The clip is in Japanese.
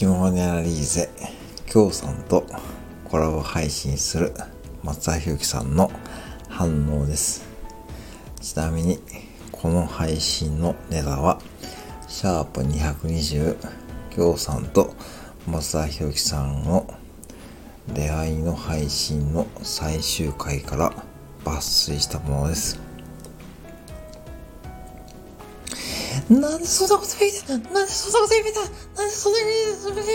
気ままにアナリーゼ、京さんとコラボ配信する松田ひろきさんの反応です。ちなみに、この配信のネタは、シャープ220、京さんと松田ひろきさんの出会いの配信の最終回から抜粋したものです。なんでそんなこと言うた？なんでそんなこと言うた？なんでそんなこと言うた